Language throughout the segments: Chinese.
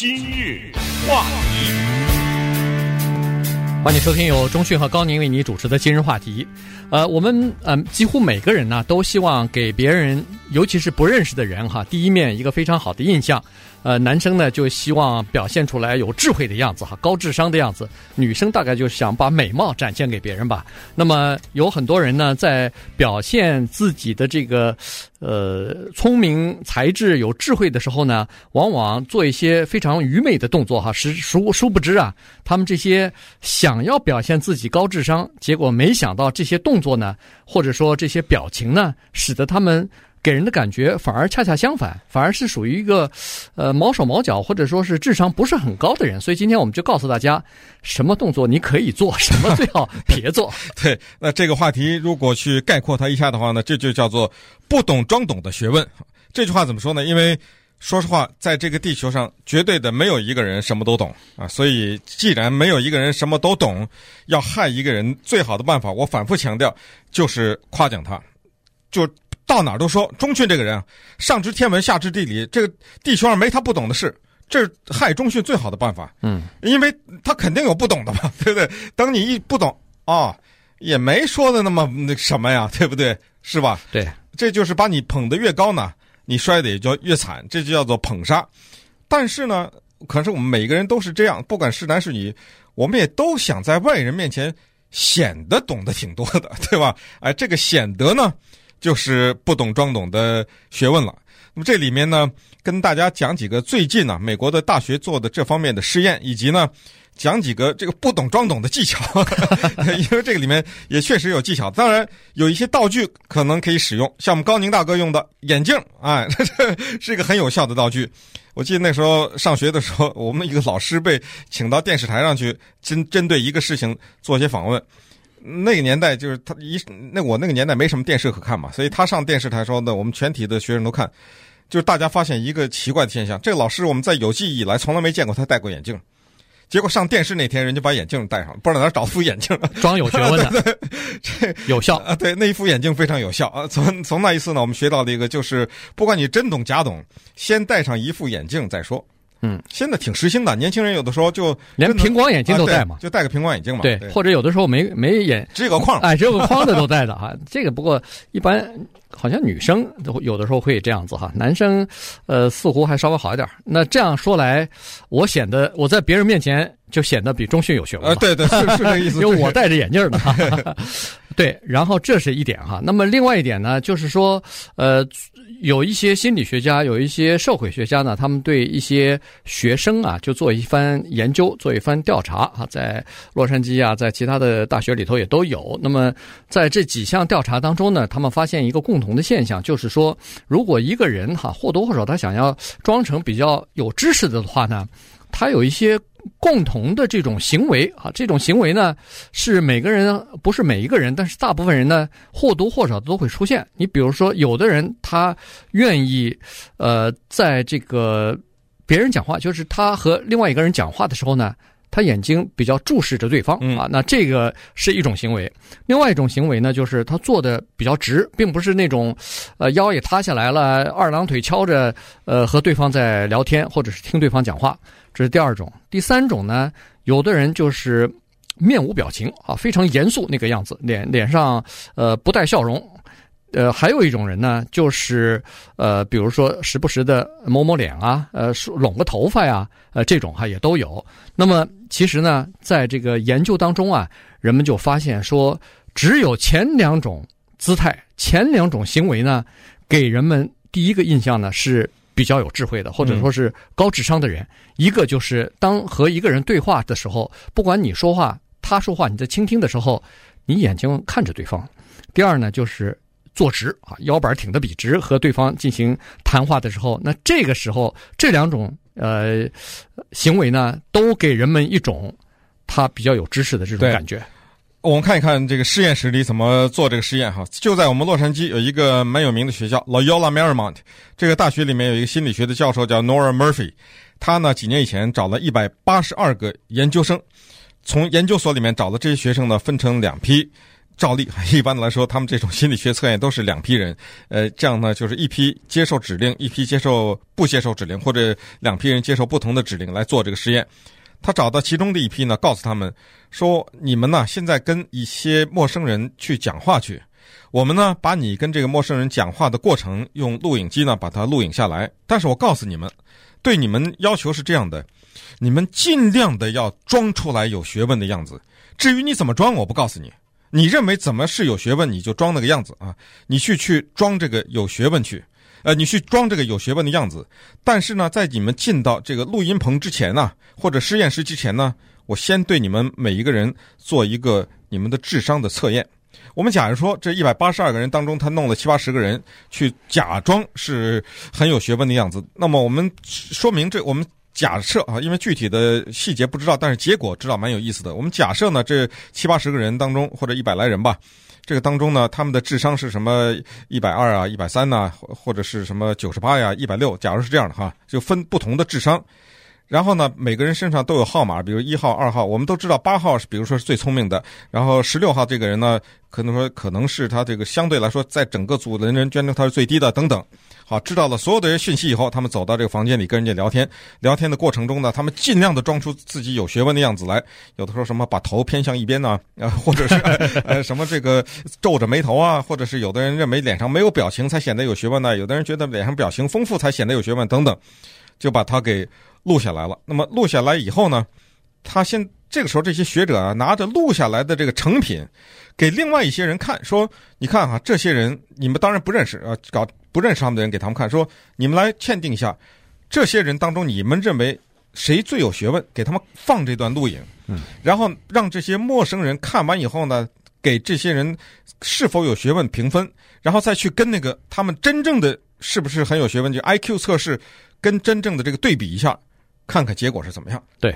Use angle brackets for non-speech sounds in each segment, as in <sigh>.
今日话题，欢迎收听由中讯和高宁为你主持的今日话题。呃，我们呃几乎每个人呢都希望给别人，尤其是不认识的人哈，第一面一个非常好的印象。呃，男生呢就希望表现出来有智慧的样子哈，高智商的样子；女生大概就想把美貌展现给别人吧。那么有很多人呢在表现自己的这个呃聪明才智、有智慧的时候呢，往往做一些非常愚昧的动作哈。实殊殊不知啊，他们这些想要表现自己高智商，结果没想到这些动作呢，或者说这些表情呢，使得他们。给人的感觉反而恰恰相反，反而是属于一个，呃，毛手毛脚或者说是智商不是很高的人。所以今天我们就告诉大家，什么动作你可以做，<laughs> 什么最好别做。<laughs> 对，那这个话题如果去概括它一下的话呢，这就叫做不懂装懂的学问。这句话怎么说呢？因为说实话，在这个地球上，绝对的没有一个人什么都懂啊。所以，既然没有一个人什么都懂，要害一个人最好的办法，我反复强调，就是夸奖他，就。到哪儿都说中迅这个人啊，上知天文下知地理，这个地球上没他不懂的事，这是害中迅最好的办法。嗯，因为他肯定有不懂的嘛，<laughs> 对不对？等你一不懂啊、哦，也没说的那么那什么呀，对不对？是吧？对，这就是把你捧得越高呢，你摔得也就越惨，这就叫做捧杀。但是呢，可是我们每个人都是这样，不管是男是女，我们也都想在外人面前显得懂得挺多的，对吧？哎，这个显得呢。就是不懂装懂的学问了。那么这里面呢，跟大家讲几个最近呢、啊、美国的大学做的这方面的实验，以及呢讲几个这个不懂装懂的技巧，<laughs> 因为这个里面也确实有技巧。当然有一些道具可能可以使用，像我们高宁大哥用的眼镜，哎，<laughs> 这是一个很有效的道具。我记得那时候上学的时候，我们一个老师被请到电视台上去，针针对一个事情做一些访问。那个年代就是他一那我那个年代没什么电视可看嘛，所以他上电视台说呢，我们全体的学生都看，就是大家发现一个奇怪的现象，这个老师我们在有记忆以来从来没见过他戴过眼镜，结果上电视那天人家把眼镜戴上了，不知道哪儿找副眼镜，装有学问的，<laughs> 对这有效。啊，对那一副眼镜非常有效。啊。从从那一次呢，我们学到了一个就是，不管你真懂假懂，先戴上一副眼镜再说。嗯，现在挺时兴的，年轻人有的时候就连平光眼镜都戴嘛，啊、就戴个平光眼镜嘛。对，对或者有的时候没没眼，只有个框，哎，只有个框的都 <laughs> 戴的哈。这个不过一般好像女生都有的时候会这样子哈，男生呃似乎还稍微好一点。那这样说来，我显得我在别人面前就显得比中迅有学问啊。对对，是是这个意思，<laughs> 因为我戴着眼镜的。<laughs> 对，然后这是一点哈。那么另外一点呢，就是说呃。有一些心理学家，有一些社会学家呢，他们对一些学生啊，就做一番研究，做一番调查啊，在洛杉矶啊，在其他的大学里头也都有。那么在这几项调查当中呢，他们发现一个共同的现象，就是说，如果一个人哈或多或少他想要装成比较有知识的话呢，他有一些。共同的这种行为啊，这种行为呢，是每个人不是每一个人，但是大部分人呢，或多或少都会出现。你比如说，有的人他愿意，呃，在这个别人讲话，就是他和另外一个人讲话的时候呢，他眼睛比较注视着对方啊，那这个是一种行为。另外一种行为呢，就是他坐的比较直，并不是那种，呃，腰也塌下来了，二郎腿翘着，呃，和对方在聊天或者是听对方讲话。这是第二种，第三种呢，有的人就是面无表情啊，非常严肃那个样子，脸脸上呃不带笑容。呃，还有一种人呢，就是呃，比如说时不时的抹抹脸啊，呃，拢个头发呀，呃，这种哈也都有。那么其实呢，在这个研究当中啊，人们就发现说，只有前两种姿态、前两种行为呢，给人们第一个印象呢是。比较有智慧的，或者说是高智商的人，一个就是当和一个人对话的时候，不管你说话，他说话，你在倾听的时候，你眼睛看着对方。第二呢，就是坐直啊，腰板挺得笔直，和对方进行谈话的时候，那这个时候这两种呃行为呢，都给人们一种他比较有知识的这种感觉。我们看一看这个实验室里怎么做这个实验哈，就在我们洛杉矶有一个蛮有名的学校 Loyola Marymount，这个大学里面有一个心理学的教授叫 Nora Murphy，他呢几年以前找了一百八十二个研究生，从研究所里面找的这些学生呢分成两批，照例，<laughs> 一般来说，他们这种心理学测验都是两批人，呃，这样呢，就是一批接受指令，一批接受不接受指令，或者两批人接受不同的指令来做这个实验。他找到其中的一批呢，告诉他们说：“你们呢，现在跟一些陌生人去讲话去，我们呢，把你跟这个陌生人讲话的过程用录影机呢把它录影下来。但是我告诉你们，对你们要求是这样的，你们尽量的要装出来有学问的样子。至于你怎么装，我不告诉你。你认为怎么是有学问，你就装那个样子啊，你去去装这个有学问去。”呃，你去装这个有学问的样子，但是呢，在你们进到这个录音棚之前呢，或者实验室之前呢，我先对你们每一个人做一个你们的智商的测验。我们假如说这一百八十二个人当中，他弄了七八十个人去假装是很有学问的样子，那么我们说明这我们假设啊，因为具体的细节不知道，但是结果知道蛮有意思的。我们假设呢，这七八十个人当中，或者一百来人吧。这个当中呢，他们的智商是什么一百二啊、一百三呐，或者是什么九十八呀、一百六？假如是这样的哈，就分不同的智商。然后呢，每个人身上都有号码，比如一号、二号。我们都知道八号是，比如说是最聪明的。然后十六号这个人呢，可能说可能是他这个相对来说，在整个组的人捐中他是最低的，等等。好，知道了所有的人讯息以后，他们走到这个房间里跟人家聊天。聊天的过程中呢，他们尽量的装出自己有学问的样子来。有的时候什么把头偏向一边呢，啊，或者是呃什么这个皱着眉头啊，或者是有的人认为脸上没有表情才显得有学问呢，有的人觉得脸上表情丰富才显得有学问等等，就把他给录下来了。那么录下来以后呢，他先这个时候这些学者啊，拿着录下来的这个成品，给另外一些人看，说你看哈，这些人你们当然不认识啊，搞。不认识他们的人给他们看，说：“你们来鉴定一下，这些人当中你们认为谁最有学问？给他们放这段录影，嗯，然后让这些陌生人看完以后呢，给这些人是否有学问评分，然后再去跟那个他们真正的是不是很有学问，就 IQ 测试，跟真正的这个对比一下，看看结果是怎么样。”对。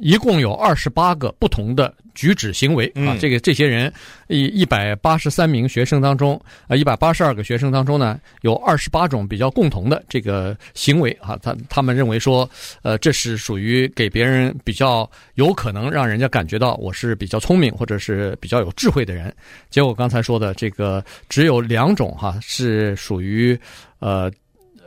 一共有二十八个不同的举止行为啊，这个这些人一一百八十三名学生当中啊，一百八十二个学生当中呢，有二十八种比较共同的这个行为啊，他他们认为说，呃，这是属于给别人比较有可能让人家感觉到我是比较聪明或者是比较有智慧的人。结果刚才说的这个只有两种哈，是属于呃。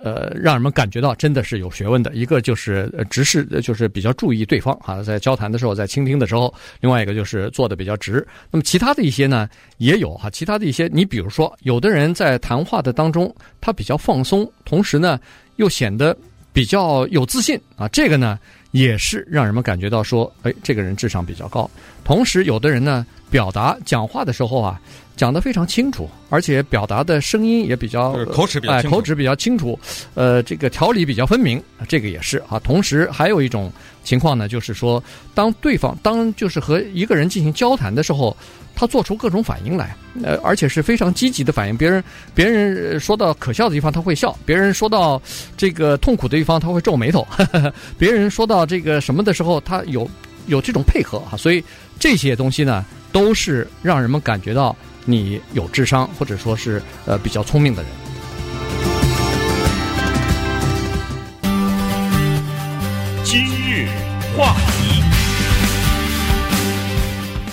呃，让人们感觉到真的是有学问的。一个就是直视，就是比较注意对方哈，在交谈的时候，在倾听的时候；另外一个就是坐的比较直。那么其他的一些呢，也有哈，其他的一些，你比如说，有的人在谈话的当中，他比较放松，同时呢，又显得比较有自信啊，这个呢，也是让人们感觉到说，哎，这个人智商比较高。同时，有的人呢，表达讲话的时候啊。讲得非常清楚，而且表达的声音也比较口齿比较清楚，口齿比较清楚，呃，这个条理比较分明，这个也是啊。同时还有一种情况呢，就是说，当对方当就是和一个人进行交谈的时候，他做出各种反应来，呃，而且是非常积极的反应。别人别人说到可笑的地方，他会笑；别人说到这个 <laughs> 痛苦的地方，他会皱眉头；呵呵别人说到这个什么的时候，他有有这种配合啊。所以这些东西呢，都是让人们感觉到。你有智商，或者说是呃比较聪明的人。今日话题，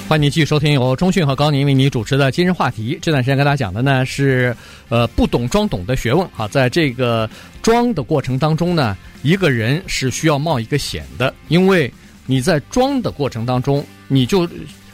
欢迎你继续收听由中讯和高宁为你主持的今日话题。这段时间跟大家讲的呢是呃不懂装懂的学问啊，在这个装的过程当中呢，一个人是需要冒一个险的，因为你在装的过程当中，你就。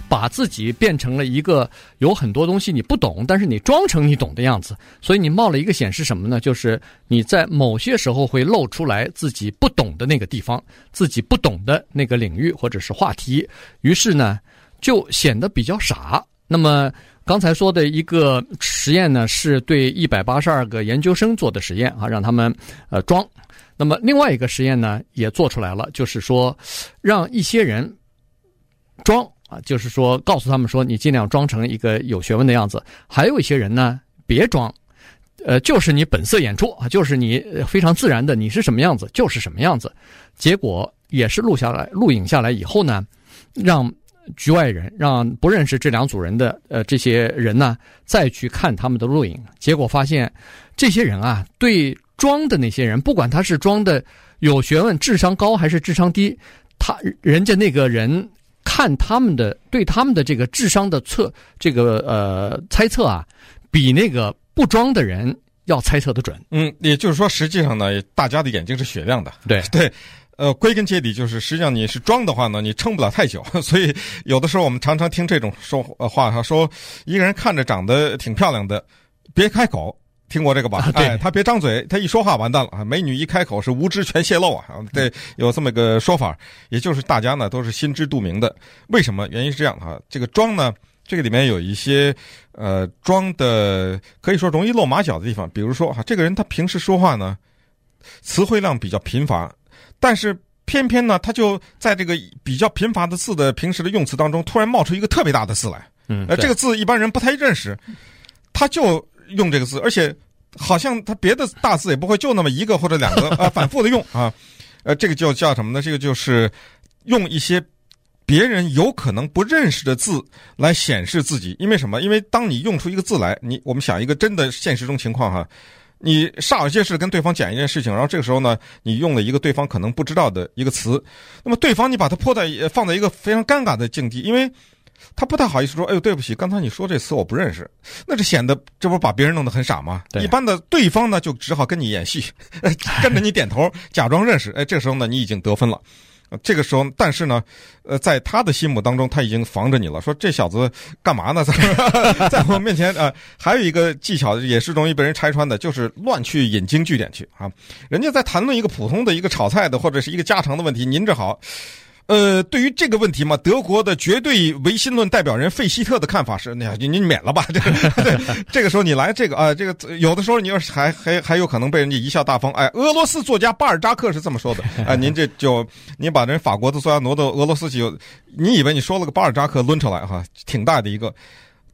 把自己变成了一个有很多东西你不懂，但是你装成你懂的样子，所以你冒了一个险是什么呢？就是你在某些时候会露出来自己不懂的那个地方，自己不懂的那个领域或者是话题，于是呢就显得比较傻。那么刚才说的一个实验呢，是对一百八十二个研究生做的实验啊，让他们呃装。那么另外一个实验呢也做出来了，就是说让一些人装啊。就是说，告诉他们说，你尽量装成一个有学问的样子。还有一些人呢，别装，呃，就是你本色演出啊，就是你非常自然的，你是什么样子就是什么样子。结果也是录下来、录影下来以后呢，让局外人、让不认识这两组人的呃这些人呢，再去看他们的录影，结果发现，这些人啊，对装的那些人，不管他是装的有学问、智商高还是智商低，他人家那个人。看他们的对他们的这个智商的测这个呃猜测啊，比那个不装的人要猜测的准。嗯，也就是说，实际上呢，大家的眼睛是雪亮的。对对。呃，归根结底就是，实际上你是装的话呢，你撑不了太久。<laughs> 所以有的时候我们常常听这种说话哈，说一个人看着长得挺漂亮的，别开口，听过这个吧？啊、对，哎，他别张嘴，他一说话完蛋了啊！美女一开口是无知全泄露啊！对，有这么个说法，也就是大家呢都是心知肚明的。为什么？原因是这样哈，这个装呢，这个里面有一些呃装的可以说容易露马脚的地方，比如说哈，这个人他平时说话呢，词汇量比较贫乏。但是偏偏呢，他就在这个比较贫乏的字的平时的用词当中，突然冒出一个特别大的字来。嗯，呃，这个字一般人不太认识，他就用这个字，而且好像他别的大字也不会，就那么一个或者两个 <laughs> 啊、呃，反复的用啊。呃，这个就叫什么呢？这个就是用一些别人有可能不认识的字来显示自己。因为什么？因为当你用出一个字来，你我们想一个真的现实中情况哈。你煞有介事跟对方讲一件事情，然后这个时候呢，你用了一个对方可能不知道的一个词，那么对方你把它泼在放在一个非常尴尬的境地，因为他不太好意思说，哎呦对不起，刚才你说这词我不认识，那这显得这不把别人弄得很傻吗？一般的对方呢就只好跟你演戏，<laughs> 跟着你点头，假装认识，哎，这个时候呢你已经得分了。这个时候，但是呢，呃，在他的心目当中，他已经防着你了。说这小子干嘛呢？在 <laughs> 在我面前啊、呃，还有一个技巧也是容易被人拆穿的，就是乱去引经据典去啊。人家在谈论一个普通的一个炒菜的或者是一个家常的问题，您这好。呃，对于这个问题嘛，德国的绝对唯心论代表人费希特的看法是：那您您免了吧。<laughs> 对，这个时候你来这个啊，这个有的时候你要是还还还有可能被人家贻笑大方。哎，俄罗斯作家巴尔扎克是这么说的。哎，<laughs> 您这就您把人法国的作家挪到俄罗斯去，你以为你说了个巴尔扎克抡出来哈，挺大的一个。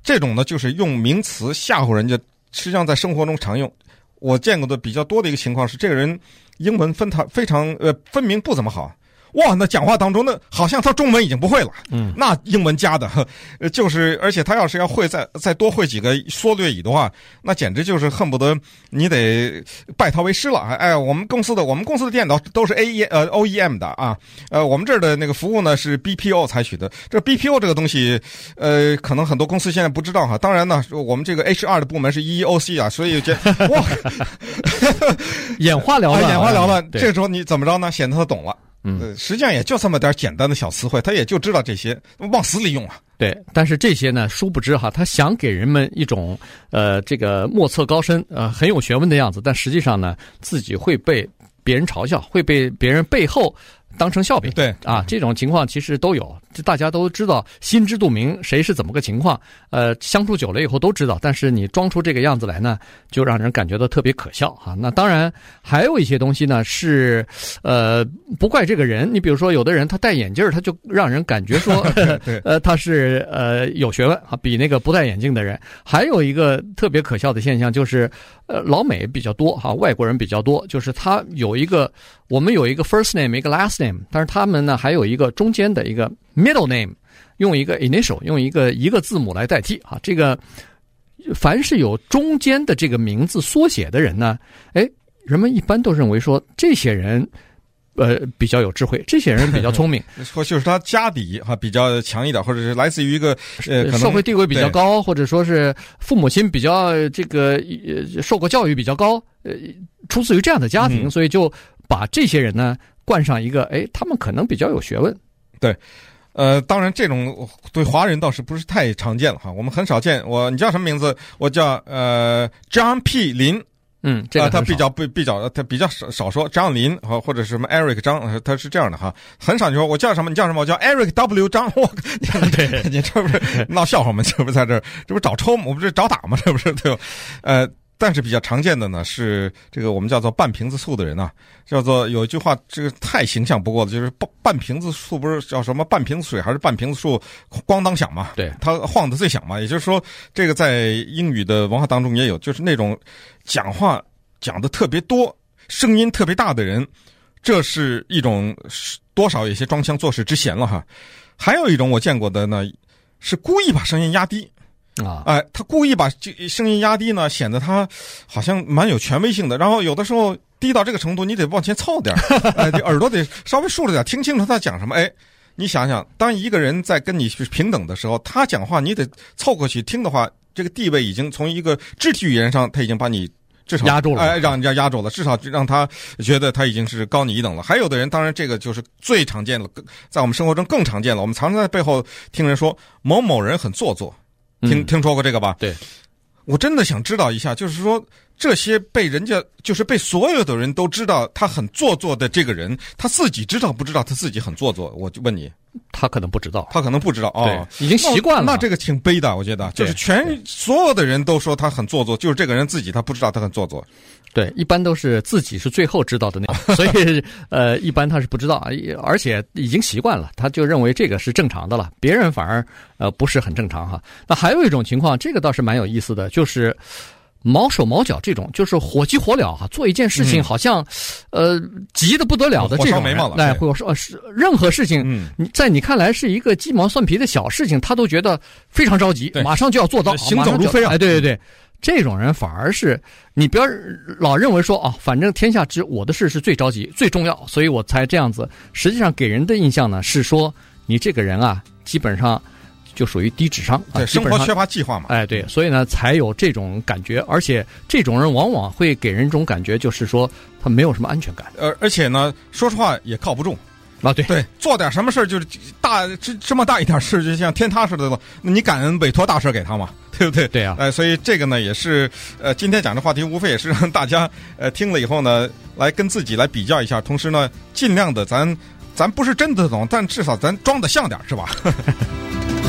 这种呢，就是用名词吓唬人家，实际上在生活中常用。我见过的比较多的一个情况是，这个人英文分他非常呃分明不怎么好。哇，那讲话当中，那好像他中文已经不会了。嗯，那英文加的，呃，就是，而且他要是要会再再多会几个缩略语的话，那简直就是恨不得你得拜他为师了。哎，我们公司的我们公司的电脑都是 A E 呃 O E M 的啊，呃，我们这儿的那个服务呢是 B P O 采取的。这 B P O 这个东西，呃，可能很多公司现在不知道哈。当然呢，我们这个 H R 的部门是 E E O C 啊，所以这 <laughs> 哇，眼花缭乱，眼花缭乱。这个时候你怎么着呢？显得他懂了。嗯，实际上也就这么点简单的小词汇，他也就知道这些，往死里用啊。对，但是这些呢，殊不知哈，他想给人们一种呃，这个莫测高深，呃，很有学问的样子，但实际上呢，自己会被别人嘲笑，会被别人背后当成笑柄。对啊，这种情况其实都有。这大家都知道，心知肚明，谁是怎么个情况？呃，相处久了以后都知道。但是你装出这个样子来呢，就让人感觉到特别可笑哈。那当然，还有一些东西呢是，呃，不怪这个人。你比如说，有的人他戴眼镜，他就让人感觉说，<laughs> <laughs> 呃，他是呃有学问啊，比那个不戴眼镜的人。还有一个特别可笑的现象就是，呃，老美比较多哈，外国人比较多，就是他有一个，我们有一个 first name，一个 last name，但是他们呢还有一个中间的一个。Middle name 用一个 initial 用一个一个字母来代替啊，这个凡是有中间的这个名字缩写的人呢，哎，人们一般都认为说这些人呃比较有智慧，这些人比较聪明，<laughs> 或就是他家底哈比较强一点，或者是来自于一个呃社会地位比较高，或者说是父母亲比较这个呃受过教育比较高，呃出自于这样的家庭，嗯、所以就把这些人呢冠上一个哎，他们可能比较有学问，对。呃，当然，这种对华人倒是不是太常见了哈。我们很少见。我你叫什么名字？我叫呃 John P 林。嗯，这个、呃、他比较不比较他比较少少说张林和或者是什么 Eric 张，他是这样的哈。很少你说我叫什么？你叫什么？我叫 Eric W 张。<laughs> 我 <laughs> 对，你这不是闹笑话吗？这不是在这儿，这不找抽吗？我不是找打吗？这不是对吧？呃。但是比较常见的呢是这个我们叫做半瓶子醋的人啊，叫做有一句话，这个太形象不过了，就是半半瓶子醋不是叫什么半瓶子水还是半瓶子醋咣当响嘛？对，它晃得最响嘛。也就是说，这个在英语的文化当中也有，就是那种讲话讲的特别多、声音特别大的人，这是一种多少有些装腔作势之嫌了哈。还有一种我见过的呢，是故意把声音压低。啊，哎，他故意把这声音压低呢，显得他好像蛮有权威性的。然后有的时候低到这个程度，你得往前凑点儿，耳朵得稍微竖着点，听清楚他讲什么。哎，你想想，当一个人在跟你是平等的时候，他讲话你得凑过去听的话，这个地位已经从一个肢体语言上，他已经把你至少压住了，哎，让人家压住了，至少让他觉得他已经是高你一等了。还有的人，当然这个就是最常见了，在我们生活中更常见了。我们常常在背后听人说某某人很做作，听、嗯、听说过这个吧？对，我真的想知道一下，就是说。这些被人家就是被所有的人都知道他很做作的这个人，他自己知道不知道他自己很做作？我就问你，他可能不知道，他可能不知道啊，哦、已经习惯了那。那这个挺悲的，我觉得，就是全所有的人都说他很做作，就是这个人自己他不知道他很做作。对，一般都是自己是最后知道的那 <laughs> 个，所以呃，一般他是不知道，而且已经习惯了，他就认为这个是正常的了，别人反而呃不是很正常哈。那还有一种情况，这个倒是蛮有意思的，就是。毛手毛脚这种，就是火急火燎哈，做一件事情好像，嗯、呃，急得不得了的这种人，来或者说是任何事情，嗯，在你看来是一个鸡毛蒜皮的小事情，他都觉得非常着急，马上就要做到，行走如飞啊！哎，对对对，这种人反而是你不要老认为说啊，反正天下之我的事是最着急、最重要，所以我才这样子。实际上给人的印象呢是说，你这个人啊，基本上。就属于低智商，对，生活缺乏计划嘛。哎，对，所以呢，才有这种感觉，而且这种人往往会给人一种感觉，就是说他没有什么安全感。呃，而且呢，说实话也靠不住啊。对对，做点什么事儿就是大这这么大一点事，就像天塌似的，那你敢委托大事给他吗？<laughs> 对不对？对啊。呃，所以这个呢，也是呃，今天讲的话题，无非也是让大家呃听了以后呢，来跟自己来比较一下，同时呢，尽量的咱咱不是真的懂，但至少咱装的像点，是吧？<laughs>